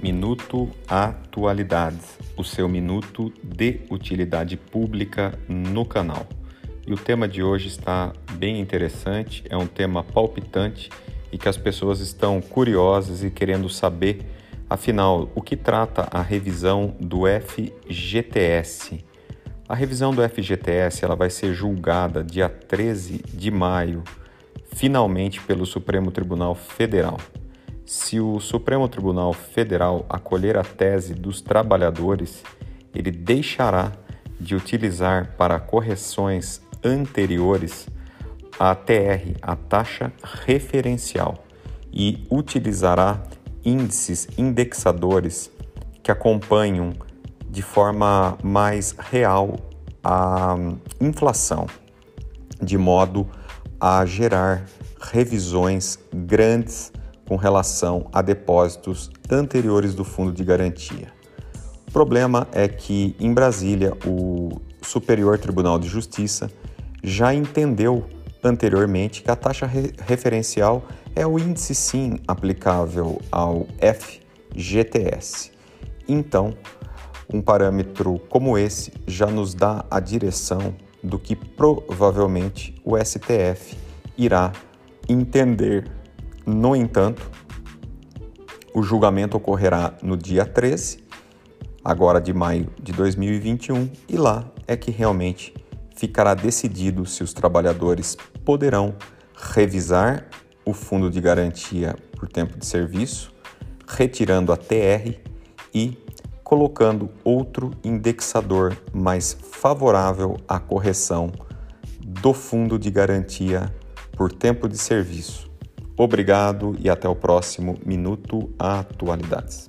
Minuto Atualidades, o seu minuto de utilidade pública no canal. E o tema de hoje está bem interessante, é um tema palpitante e que as pessoas estão curiosas e querendo saber, afinal, o que trata a revisão do FGTS. A revisão do FGTS ela vai ser julgada dia 13 de maio, finalmente pelo Supremo Tribunal Federal. Se o Supremo Tribunal Federal acolher a tese dos trabalhadores, ele deixará de utilizar para correções anteriores a TR, a taxa referencial, e utilizará índices indexadores que acompanham de forma mais real a inflação, de modo a gerar revisões grandes com relação a depósitos anteriores do fundo de garantia. O problema é que em Brasília o Superior Tribunal de Justiça já entendeu anteriormente que a taxa re referencial é o índice sim aplicável ao FGTS. Então, um parâmetro como esse já nos dá a direção do que provavelmente o STF irá entender. No entanto, o julgamento ocorrerá no dia 13, agora de maio de 2021, e lá é que realmente ficará decidido se os trabalhadores poderão revisar o fundo de garantia por tempo de serviço, retirando a TR e colocando outro indexador mais favorável à correção do fundo de garantia por tempo de serviço. Obrigado e até o próximo Minuto Atualidades.